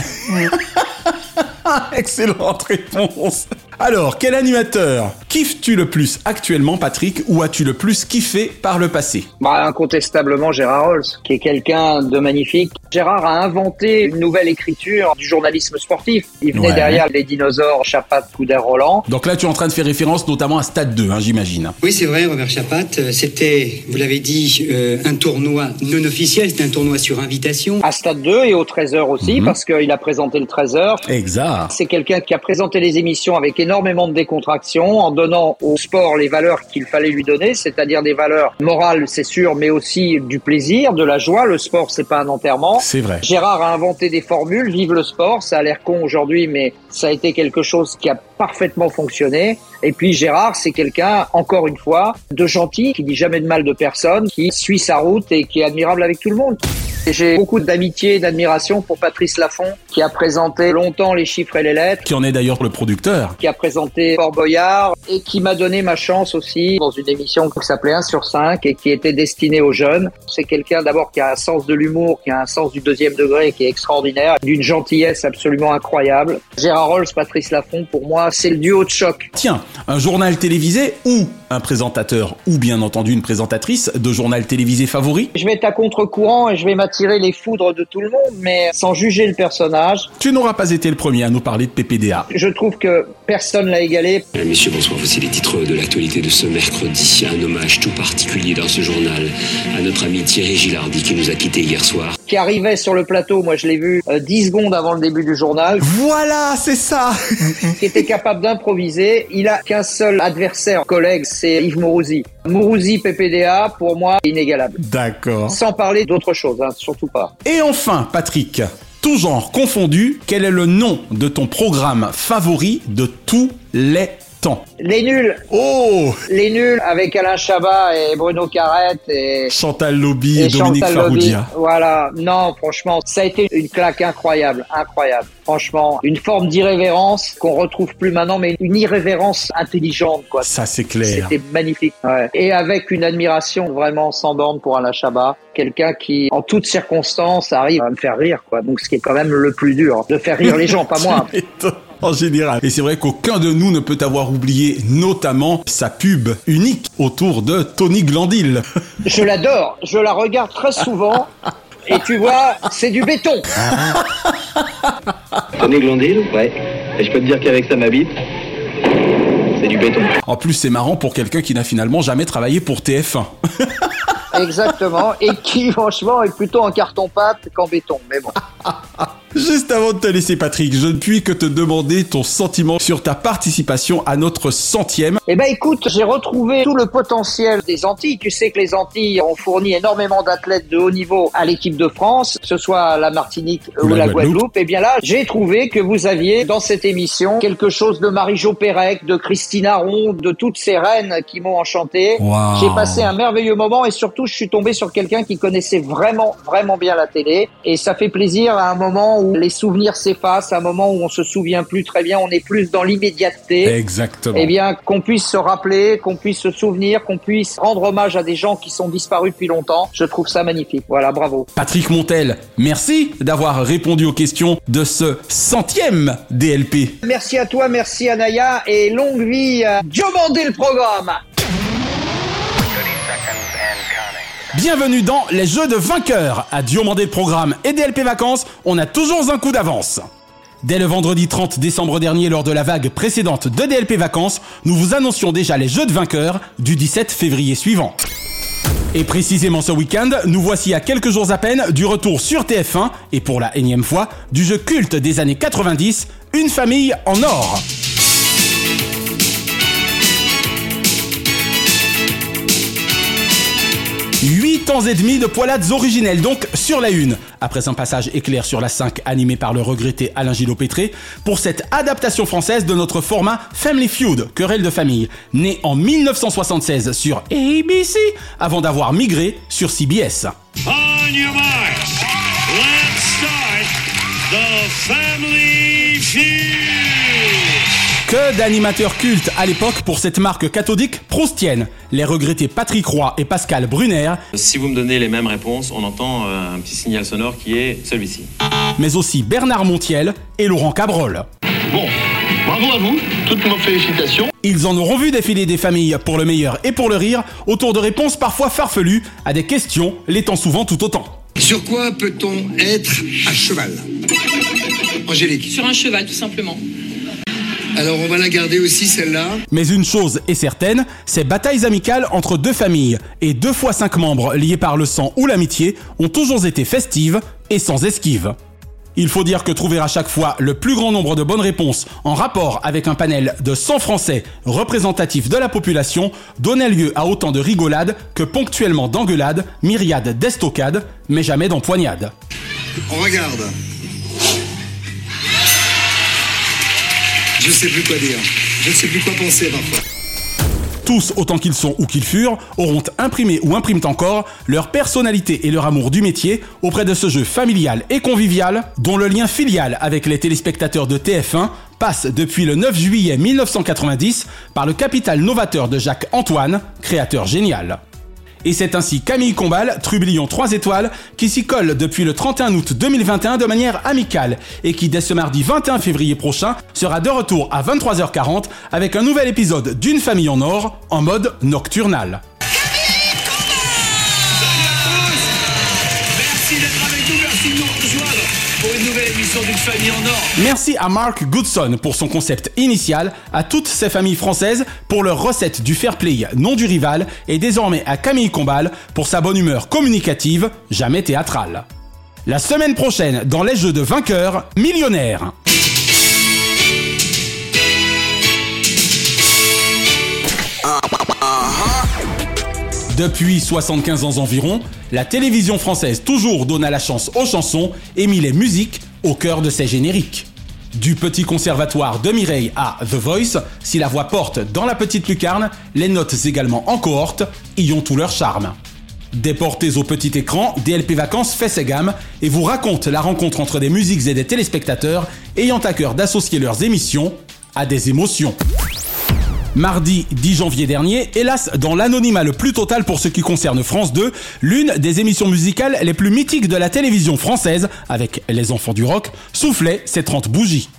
Excellente réponse. Alors, quel animateur kiffes-tu le plus actuellement, Patrick, ou as-tu le plus kiffé par le passé? Bah, incontestablement Gérard Rolls, qui est quelqu'un de magnifique. Gérard a inventé une nouvelle écriture du journalisme sportif. Il venait Ouais. derrière les dinosaures Chapat, Couder, Roland. Donc là, tu es en train de faire référence notamment à Stade 2, hein, j'imagine. Oui, c'est vrai, Robert Chapat. euh, C'était, vous l'avez dit, euh, un tournoi non officiel. C'était un tournoi sur invitation. À Stade 2 et au 13h aussi, Mhm. parce qu'il a présenté le 13h. Exact. C'est quelqu'un qui a présenté les émissions avec énormément de décontraction, en donnant au sport les valeurs qu'il fallait lui donner, c'est-à-dire des valeurs morales, c'est sûr, mais aussi du plaisir, de la joie. Le sport, c'est pas un enterrement. C'est vrai. Gérard a inventé des formules, le sport, ça a l'air con aujourd'hui, mais ça a été quelque chose qui a parfaitement fonctionné. Et puis Gérard, c'est quelqu'un, encore une fois, de gentil, qui dit jamais de mal de personne, qui suit sa route et qui est admirable avec tout le monde. J'ai beaucoup d'amitié et d'admiration pour Patrice Laffont, qui a présenté longtemps les chiffres et les lettres, Qui en est d'ailleurs le producteur. qui a présenté Fort Boyard et qui m'a donné ma chance aussi dans une émission qui s'appelait 1 sur 5 et qui était destinée aux jeunes. C'est quelqu'un d'abord qui a un sens de l'humour, qui a un sens du deuxième degré qui est extraordinaire, d'une gentillesse absolument incroyable. Gérard Rolls, Patrice Laffont, pour moi, c'est le duo de choc. Tiens, un journal télévisé ou un présentateur ou bien entendu une présentatrice de journal télévisé favori? Je vais être à contre-courant et je vais m'attirer les foudres de tout le monde, mais sans juger le personnage. Tu n'auras pas été le premier à nous parler de PPDA. Je trouve que personne l'a égalé. Euh, Messieurs, bonsoir. Voici les titres de l'actualité de ce mercredi. Un hommage tout particulier dans ce journal à notre ami Thierry Gilardi qui nous a quittés hier soir. qui arrivait sur le plateau, moi je l'ai vu euh, 10 secondes avant le début du journal. Voilà, c'est ça Qui était capable d'improviser. Il a qu'un seul adversaire, collègue, c'est Yves Mourouzi. Mourouzi, PPDA, pour moi, inégalable. D'accord. Sans parler d'autre chose, hein, surtout pas. Et enfin, Patrick, tout genre confondu, quel est le nom de ton programme favori de tous les temps Les nuls Oh Les nuls avec Alain Chabat et Bruno Carrette et... Chantal Lobby et, et Dominique. Farrugia. Voilà, non, franchement, ça a été une claque incroyable, incroyable. Franchement, une forme d'irrévérence qu'on retrouve plus maintenant, mais une irrévérence intelligente, quoi. Ça, c'est clair. C'était magnifique. Ouais. Et avec une admiration vraiment sans borne pour Alain Chabat, quelqu'un qui, en toutes circonstances, arrive à me faire rire, quoi. Donc, ce qui est quand même le plus dur, de faire rire les gens, pas moi. en général. Et c'est vrai qu'aucun de nous ne peut avoir oublié notamment sa pub unique autour de Tony Glandil. Je l'adore, je la regarde très souvent. Et tu vois, c'est du béton. Tony Glandil Ouais. Et je peux te dire qu'avec ça, ma bite, c'est du béton. En plus, c'est marrant pour quelqu'un qui n'a finalement jamais travaillé pour TF1. Exactement. Et qui, franchement, est plutôt en carton-pâte qu'en béton. Mais bon. Juste avant de te laisser, Patrick, je ne puis que te demander ton sentiment sur ta participation à notre centième. Eh ben, écoute, j'ai retrouvé tout le potentiel des Antilles. Tu sais que les Antilles ont fourni énormément d'athlètes de haut niveau à l'équipe de France, que ce soit la Martinique ou, la, Guadeloupe. Et Eh bien là, j'ai trouvé que vous aviez dans cette émission quelque chose de Marie-Jo Pérec, de Christina Ronde, de toutes ces reines qui m'ont enchanté. Wow. J'ai passé un merveilleux moment et surtout, je suis tombé sur quelqu'un qui connaissait vraiment, vraiment bien la télé. Et ça fait plaisir à un moment où les souvenirs s'effacent, à un moment où on se souvient plus très bien, on est plus dans l'immédiateté. Exactement. Eh bien, qu'on puisse se rappeler, qu'on puisse se souvenir, qu'on puisse rendre hommage à des gens qui sont disparus depuis longtemps. Je trouve ça magnifique. Voilà, bravo. Patrick Montel, merci d'avoir répondu aux questions de ce centième DLP. Merci à toi, merci à Naya et longue vie à Diomandé le programme. Bienvenue dans les jeux de vainqueurs. À Diomandé le programme et DLP Vacances, on a toujours un coup d'avance. Dès le vendredi 30 décembre dernier, lors de la vague précédente de DLP Vacances, nous vous annoncions déjà les jeux de vainqueurs du 17 février suivant. Et précisément ce week-end, nous voici à quelques jours à peine du retour sur TF1, et pour la énième fois, du jeu culte des années 90, Une famille en or. Huit ans et demi de poilades originelles donc sur la une. Après un passage éclair sur la 5 animé par le regretté Alain Gillot-Pétré, pour cette adaptation française de notre format Family Feud, querelle de famille, né en 1976 sur ABC, avant d'avoir migré sur CBS. On your marks. Let's start the family feud. Que d'animateurs cultes à l'époque pour cette marque cathodique proustienne. Les regrettés Patrick Roy et Pascal Brunner, Si vous me donnez les mêmes réponses, on entend euh, un petit signal sonore qui est celui-ci. mais aussi Bernard Montiel et Laurent Cabrol. Bon, bravo à vous, toutes nos félicitations. Ils en auront vu défiler des familles pour le meilleur et pour le rire, autour de réponses parfois farfelues à des questions l'étant souvent tout autant. Sur quoi peut-on être à cheval? Angélique. Sur un cheval, tout simplement. Alors on va la garder aussi celle-là. Mais une chose est certaine, ces batailles amicales entre deux familles et deux fois cinq membres liés par le sang ou l'amitié ont toujours été festives et sans esquive. Il faut dire que trouver à chaque fois le plus grand nombre de bonnes réponses en rapport avec un panel de 100 Français représentatifs de la population donnait lieu à autant de rigolades que ponctuellement d'engueulades, myriades d'estocades, mais jamais d'empoignades. On regarde. Je sais plus quoi dire. Je ne sais plus quoi penser parfois. Tous, autant qu'ils sont ou qu'ils furent, auront imprimé ou impriment encore leur personnalité et leur amour du métier auprès de ce jeu familial et convivial dont le lien filial avec les téléspectateurs de TF1 passe depuis le 9 juillet 1990 par le capital novateur de Jacques Antoine, créateur génial. Et c'est ainsi Camille Combal, Trublion 3 étoiles, qui s'y colle depuis le 31 août 2021 de manière amicale et qui dès ce mardi 21 février prochain sera de retour à 23h40 avec un nouvel épisode d'une famille en or en mode nocturnal. Merci à Mark Goodson pour son concept initial, à toutes ces familles françaises pour leur recette du fair play non du rival et désormais à Camille Combal pour sa bonne humeur communicative, jamais théâtrale. La semaine prochaine, dans les jeux de vainqueurs, millionnaires. Depuis 75 ans environ, la télévision française toujours donna la chance aux chansons et mit les musiques au cœur de ses génériques. Du petit conservatoire de Mireille à The Voice, si la voix porte dans la petite lucarne, les notes également en cohorte y ont tout leur charme. Déportés au petit écran, DLP Vacances fait ses gammes et vous raconte la rencontre entre des musiques et des téléspectateurs ayant à cœur d'associer leurs émissions à des émotions. Mardi 10 janvier dernier, hélas, dans l'anonymat le plus total pour ce qui concerne France 2, l'une des émissions musicales les plus mythiques de la télévision française, avec Les Enfants du Rock, soufflait ses 30 bougies.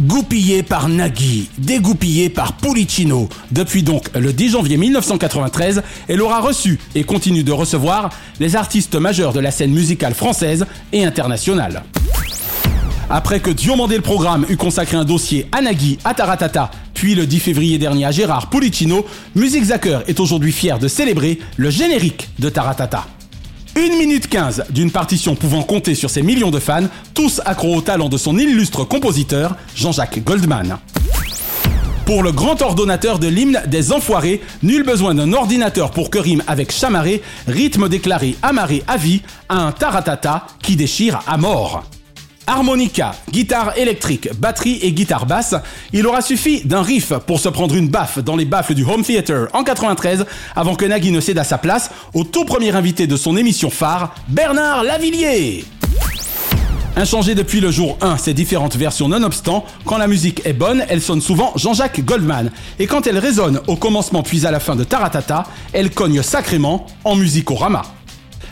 Goupillé par Nagui, dégoupillé par Pulicino. Depuis donc le 10 janvier 1993, elle aura reçu et continue de recevoir les artistes majeurs de la scène musicale française et internationale. Après que Diomandé le programme eut consacré un dossier à Nagui, à Taratata, puis le 10 février dernier à Gérard Pulicino, Music Zacker est aujourd'hui fier de célébrer le générique de Taratata. 1 minute 15 d'une partition pouvant compter sur ses millions de fans, tous accros au talent de son illustre compositeur, Jean-Jacques Goldman. Pour le grand ordonnateur de l'hymne des enfoirés, nul besoin d'un ordinateur pour que rime avec chamarré, rythme déclaré amarré à vie, à un taratata qui déchire à mort. Harmonica, guitare électrique, batterie et guitare basse, il aura suffi d'un riff pour se prendre une baffe dans les baffles du Home Theater en 93 avant que Nagui ne cède à sa place au tout premier invité de son émission phare, Bernard Lavillier. Inchangé depuis le jour 1, ces différentes versions nonobstant, quand la musique est bonne, elle sonne souvent Jean-Jacques Goldman. Et quand elle résonne au commencement puis à la fin de Taratata, elle cogne sacrément en musicorama.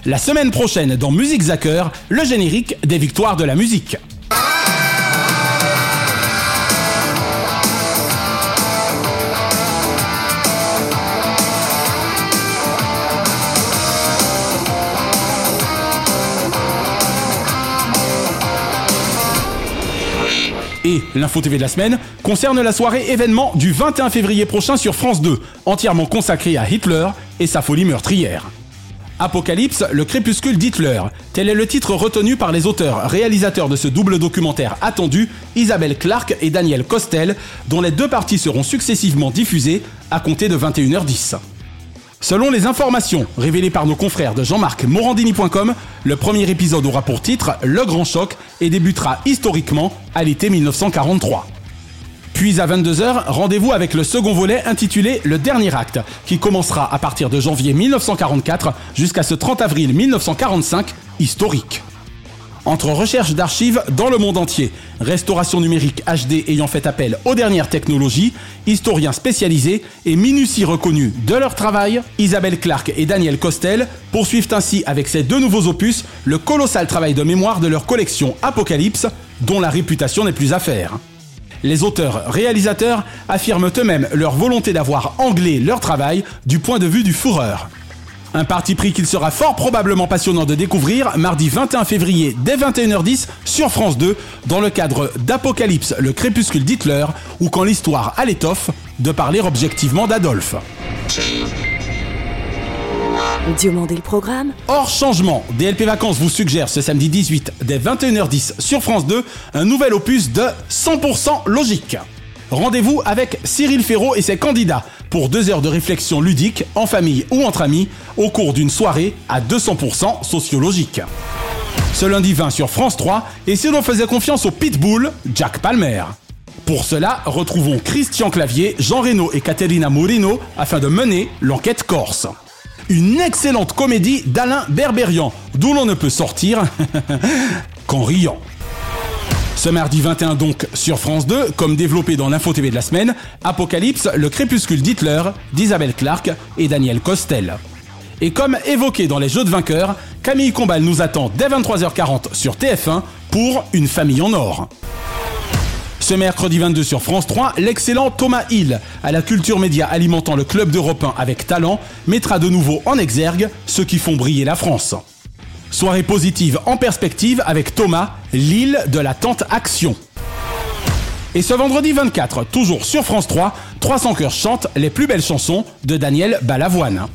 La semaine prochaine dans Musique Zacker, le générique des victoires de la musique. Et l'info TV de la semaine concerne la soirée événement du 21 février prochain sur France 2, entièrement consacrée à Hitler et sa folie meurtrière. Apocalypse, le crépuscule d'Hitler. Tel est le titre retenu par les auteurs, réalisateurs de ce double documentaire attendu, Isabelle Clark et Daniel Costel, dont les deux parties seront successivement diffusées à compter de 21h10. Selon les informations révélées par nos confrères de Jean-Marc Morandini.com, le premier épisode aura pour titre Le Grand Choc et débutera historiquement à l'été 1943. Puis à 22h, rendez-vous avec le second volet intitulé Le Dernier Acte, qui commencera à partir de janvier 1944 jusqu'à ce 30 avril 1945, historique. Entre recherche d'archives dans le monde entier, restauration numérique HD ayant fait appel aux dernières technologies, historiens spécialisés et minutie reconnus de leur travail, Isabelle Clark et Daniel Costel poursuivent ainsi avec ces deux nouveaux opus le colossal travail de mémoire de leur collection Apocalypse, dont la réputation n'est plus à faire. Les auteurs-réalisateurs affirment eux-mêmes leur volonté d'avoir anglais leur travail du point de vue du fourreur. Un parti pris qu'il sera fort probablement passionnant de découvrir mardi 21 février dès 21h10 sur France 2 dans le cadre d'Apocalypse, le crépuscule d'Hitler ou quand l'histoire a l'étoffe de parler objectivement d'Adolphe. Diomandé le programme Hors changement, DLP Vacances vous suggère ce samedi 18 dès 21h10 sur France 2 un nouvel opus de 100% logique. Rendez-vous avec Cyril Ferraud et ses candidats pour deux heures de réflexion ludique, en famille ou entre amis, au cours d'une soirée à 200% sociologique. Ce lundi 20 sur France 3, et si l'on faisait confiance au Pitbull, Jack Palmer. Pour cela, retrouvons Christian Clavier, Jean Reno et Caterina Morino afin de mener l'enquête corse. Une excellente comédie d'Alain Berberian, d'où l'on ne peut sortir qu'en riant. Ce mardi 21 donc sur France 2, comme développé dans l'info TV de la semaine, Apocalypse, le crépuscule d'Hitler, d'Isabelle Clark et Daniel Costel. Et comme évoqué dans les Jeux de vainqueurs, Camille Combal nous attend dès 23h40 sur TF1 pour Une famille en or. Ce mercredi 22 sur France 3, l'excellent Thomas Hill, à la culture média alimentant le club d'Europe 1 avec talent, mettra de nouveau en exergue ceux qui font briller la France. Soirée positive en perspective avec Thomas, l'île de la tente action. Et ce vendredi 24, toujours sur France 3, 300 cœurs chantent les plus belles chansons de Daniel Balavoine.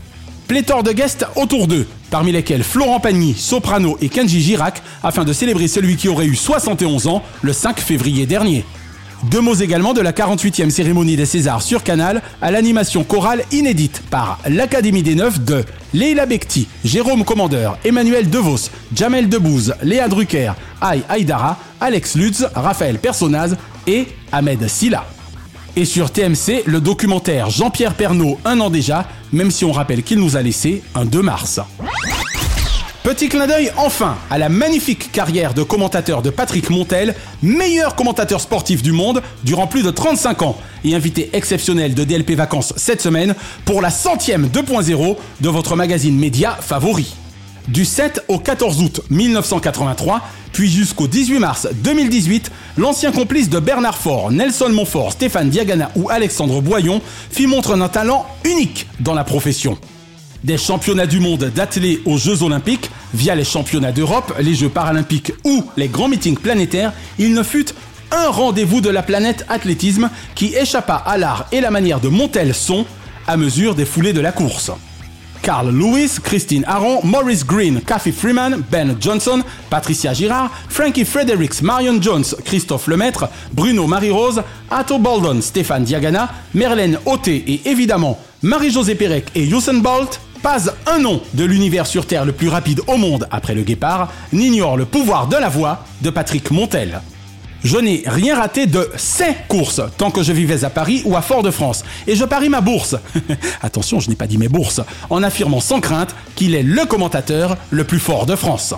Pléthore de guests autour d'eux, parmi lesquels Florent Pagny, soprano et Kenji Girac, afin de célébrer celui qui aurait eu 71 ans le 5 février dernier. Deux mots également de la 48e cérémonie des Césars sur Canal à l'animation chorale inédite par l'Académie des Neufs de Leila Bekti, Jérôme Commandeur, Emmanuel Devos, Jamel Debbouze, Léa Drucker, Aïe Aïdara, Alex Lutz, Raphaël Personnaz et Ahmed Silla. Et sur TMC, le documentaire Jean-Pierre Pernaud, un an déjà, même si on rappelle qu'il nous a laissé un 2 mars. Petit clin d'œil enfin à la magnifique carrière de commentateur de Patrick Montel, meilleur commentateur sportif du monde durant plus de 35 ans et invité exceptionnel de DLP Vacances cette semaine pour la centième 2.0 de votre magazine média favori. Du 7 au 14 août 1983, puis jusqu'au 18 mars 2018, l'ancien complice de Bernard Faure, Nelson Montfort, Stéphane Diagana ou Alexandre Boyon fit montre d'un talent unique dans la profession. Des championnats du monde d'athlètes aux Jeux Olympiques, via les championnats d'Europe, les Jeux Paralympiques ou les grands meetings planétaires, il ne fut un rendez-vous de la planète athlétisme qui échappa à l'art et la manière de monter son à mesure des foulées de la course. Carl Lewis, Christine Aron, Maurice Green, Kathy Freeman, Ben Johnson, Patricia Girard, Frankie Fredericks, Marion Jones, Christophe Lemaître, Bruno Marie-Rose, Atto Baldon, Stéphane Diagana, Merlène Oté et évidemment Marie-Josée Pérec et Usain Bolt, pas un nom de l'univers sur Terre le plus rapide au monde après le guépard n'ignore le pouvoir de la voix de Patrick Montel. Je n'ai rien raté de ces courses tant que je vivais à Paris ou à Fort-de-France. Et je parie ma bourse. Attention, je n'ai pas dit mes bourses. En affirmant sans crainte qu'il est le commentateur le plus fort de France.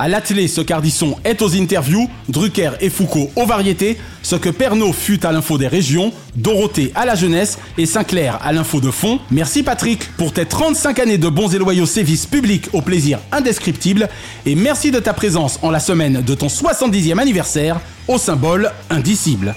À l'atelier, ce Cardisson est aux interviews, Drucker et Foucault aux variétés, ce que Pernod fut à l'info des régions, Dorothée à la jeunesse et Sinclair à l'info de fond. Merci Patrick pour tes 35 années de bons et loyaux services publics au plaisir indescriptible et merci de ta présence en la semaine de ton 70e anniversaire au symbole indicible.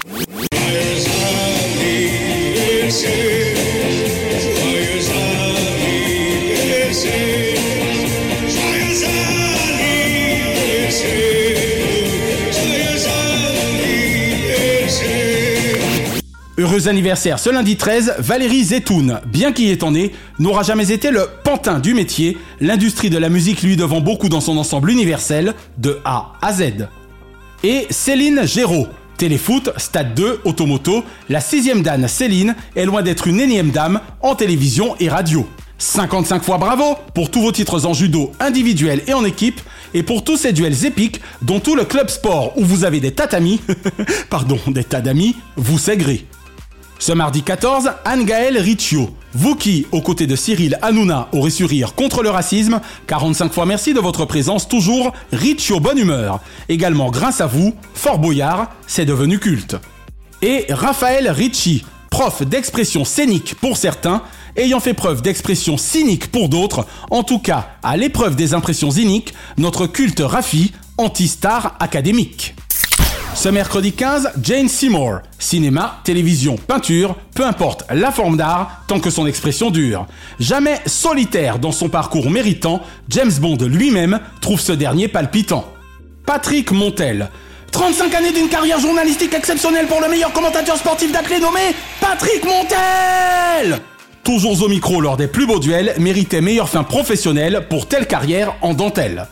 Anniversaire ce lundi 13, Valérie Zetoun, bien qu'il étant né, n'aura jamais été le pantin du métier, l'industrie de la musique lui devant beaucoup dans son ensemble universel, de A à Z. Et Céline Géraud, Téléfoot, Stade 2, Automoto, la sixième dame Céline est loin d'être une énième dame en télévision et radio. 55 fois bravo pour tous vos titres en judo individuel et en équipe et pour tous ces duels épiques dont tout le club sport où vous avez des tatamis, pardon, des tas d'amis, vous saigrez. Ce mardi 14, Anne-Gaëlle Riccio. Vous qui, aux côtés de Cyril Hanouna, aurez su rire contre le racisme, 45 fois merci de votre présence, toujours Riccio bonne humeur. Également grâce à vous, Fort Boyard, c'est devenu culte. Et Raphaël Ricci, prof d'expression scénique pour certains, ayant fait preuve d'expression cynique pour d'autres, en tout cas à l'épreuve des impressions iniques, notre culte Raffi, anti-star académique. Ce mercredi 15, Jane Seymour. Cinéma, télévision, peinture, peu importe la forme d'art, tant que son expression dure. Jamais solitaire dans son parcours méritant, James Bond lui-même trouve ce dernier palpitant. Patrick Montel. 35 années d'une carrière journalistique exceptionnelle pour le meilleur commentateur sportif d'athlée nommé Patrick Montel Toujours au micro lors des plus beaux duels, méritait meilleure fin professionnelle pour telle carrière en dentelle.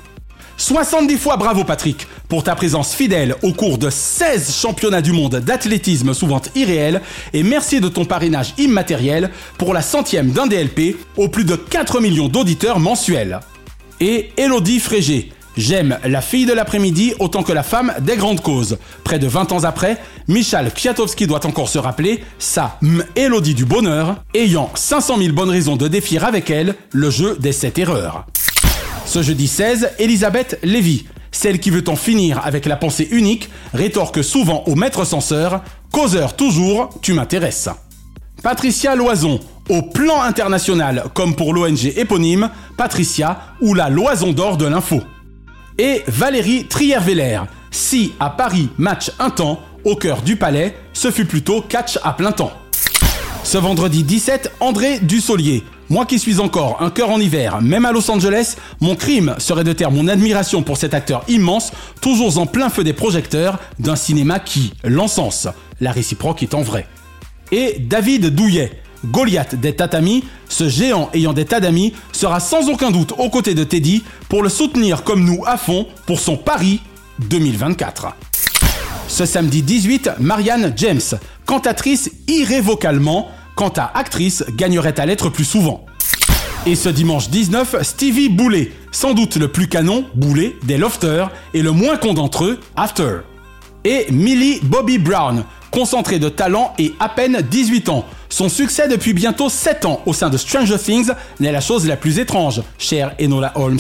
70 fois bravo Patrick pour ta présence fidèle au cours de 16 championnats du monde d'athlétisme souvent irréel et merci de ton parrainage immatériel pour la centième d'un DLP aux plus de 4 millions d'auditeurs mensuels. Et Elodie Frégé. J'aime la fille de l'après-midi autant que la femme des grandes causes. Près de 20 ans après, Michal Kwiatowski doit encore se rappeler sa M Elodie du bonheur, ayant 500 000 bonnes raisons de défier avec elle le jeu des 7 erreurs. Ce jeudi 16, Elisabeth Lévy, celle qui veut en finir avec la pensée unique, rétorque souvent au maître censeur Causeur toujours, tu m'intéresses. Patricia Loison, au plan international comme pour l'ONG éponyme, Patricia ou la Loison d'or de l'info. Et Valérie Trierveller, si à Paris match un temps, au cœur du palais, ce fut plutôt catch à plein temps. Ce vendredi 17, André Dussolier, moi qui suis encore un cœur en hiver, même à Los Angeles, mon crime serait de taire mon admiration pour cet acteur immense, toujours en plein feu des projecteurs, d'un cinéma qui l'encense, la réciproque étant vraie. Et David Douillet, Goliath des tatamis, ce géant ayant des tas d'amis, sera sans aucun doute aux côtés de Teddy pour le soutenir comme nous à fond pour son Paris 2024. Ce samedi 18, Marianne James, cantatrice irrévocablement, quant à actrice, gagnerait à l'être plus souvent. Et ce dimanche 19, Stevie Boulet, sans doute le plus canon, Boulet, des Lofters, et le moins con d'entre eux, After. Et Millie Bobby Brown, concentrée de talent et à peine 18 ans, Son succès depuis bientôt 7 ans au sein de Stranger Things n'est la chose la plus étrange, chère Enola Holmes.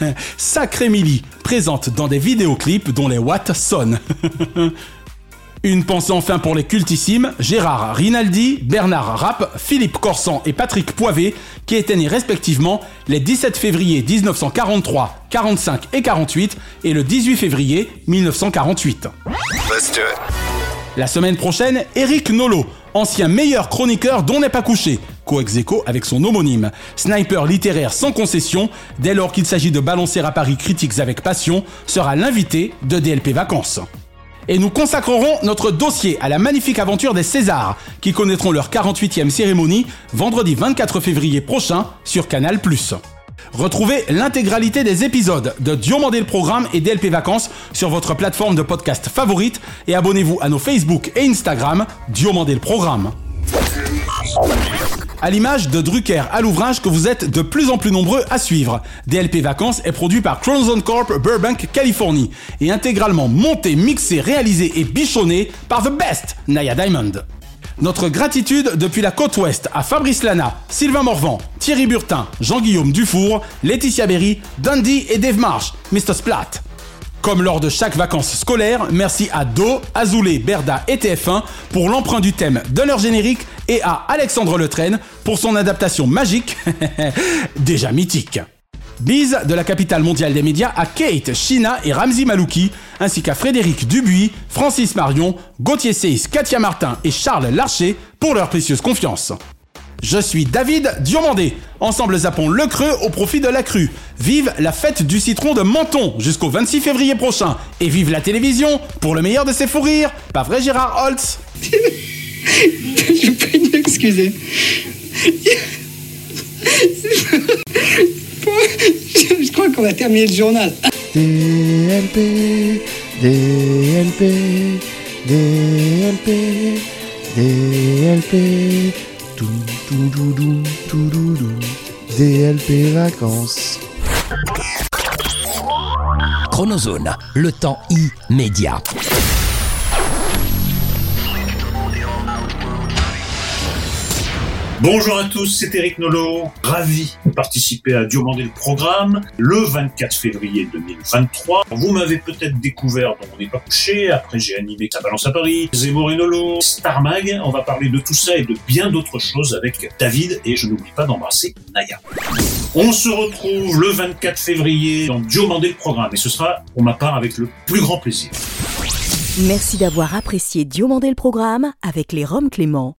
Sacré Millie, présente dans des vidéoclips dont les watts sonnent. Une pensée enfin pour les cultissimes Gérard Rinaldi, Bernard Rapp, Philippe Corsan et Patrick Poivet, qui étaient nés respectivement les 17 février 1943, 45 et 48 et le 18 février 1948. La semaine prochaine, Eric Nolo, ancien meilleur chroniqueur dont n'est pas couché, coex avec son homonyme. Sniper littéraire sans concession, dès lors qu'il s'agit de balancer à Paris critiques avec passion, sera l'invité de DLP Vacances. Et nous consacrerons notre dossier à la magnifique aventure des Césars, qui connaîtront leur 48e cérémonie vendredi 24 février prochain sur Canal+. Retrouvez l'intégralité des épisodes de Diomandé le Programme et DLP Vacances sur votre plateforme de podcast favorite et abonnez-vous à nos Facebook et Instagram Diomandé le Programme. À l'image de Drucker à l'ouvrage que vous êtes de plus en plus nombreux à suivre. DLP Vacances est produit par Crimson Corp Burbank, Californie et intégralement monté, mixé, réalisé et bichonné par The Best, Naya Diamond. Notre gratitude depuis la côte ouest à Fabrice Lana, Sylvain Morvan, Thierry Burtin, Jean-Guillaume Dufour, Laetitia Berry, Dundee et Dave Marsh, Mr. Splat. Comme lors de chaque vacances scolaires, merci à Do, Azoulay, Berda et TF1 pour l'emprunt du thème de leur générique et à Alexandre Letraine pour son adaptation magique, déjà mythique. Bise de la capitale mondiale des médias à Kate, Shina et Ramzi Malouki, ainsi qu'à Frédéric Dubuis, Francis Marion, Gauthier Seyss, Katia Martin et Charles Larcher pour leur précieuse confiance. Je suis David Diomandé. Ensemble zappons le creux au profit de la crue. Vive la fête du citron de Menton jusqu'au 26 février prochain. Et vive la télévision pour le meilleur de ses fous rires. Pas vrai Gérard Holtz Je prie d'excuser. Je crois qu'on va terminer le journal. DLP, DLP, DLP, DLP, DLP vacances. Chronozone, le temps immédiat. Bonjour à tous, c'est Eric Nolot, ravi de participer à Diomandé le programme le 24 février 2023. Vous m'avez peut-être découvert dans On n'est pas couché, après j'ai animé Ça balance à Paris, Zemmour et Nolo, Star Mag, on va parler de tout ça et de bien d'autres choses avec David et je n'oublie pas d'embrasser Naya. On se retrouve le 24 février dans Diomandé le programme et ce sera pour ma part avec le plus grand plaisir. Merci d'avoir apprécié Diomandé le programme avec les Roms Clément.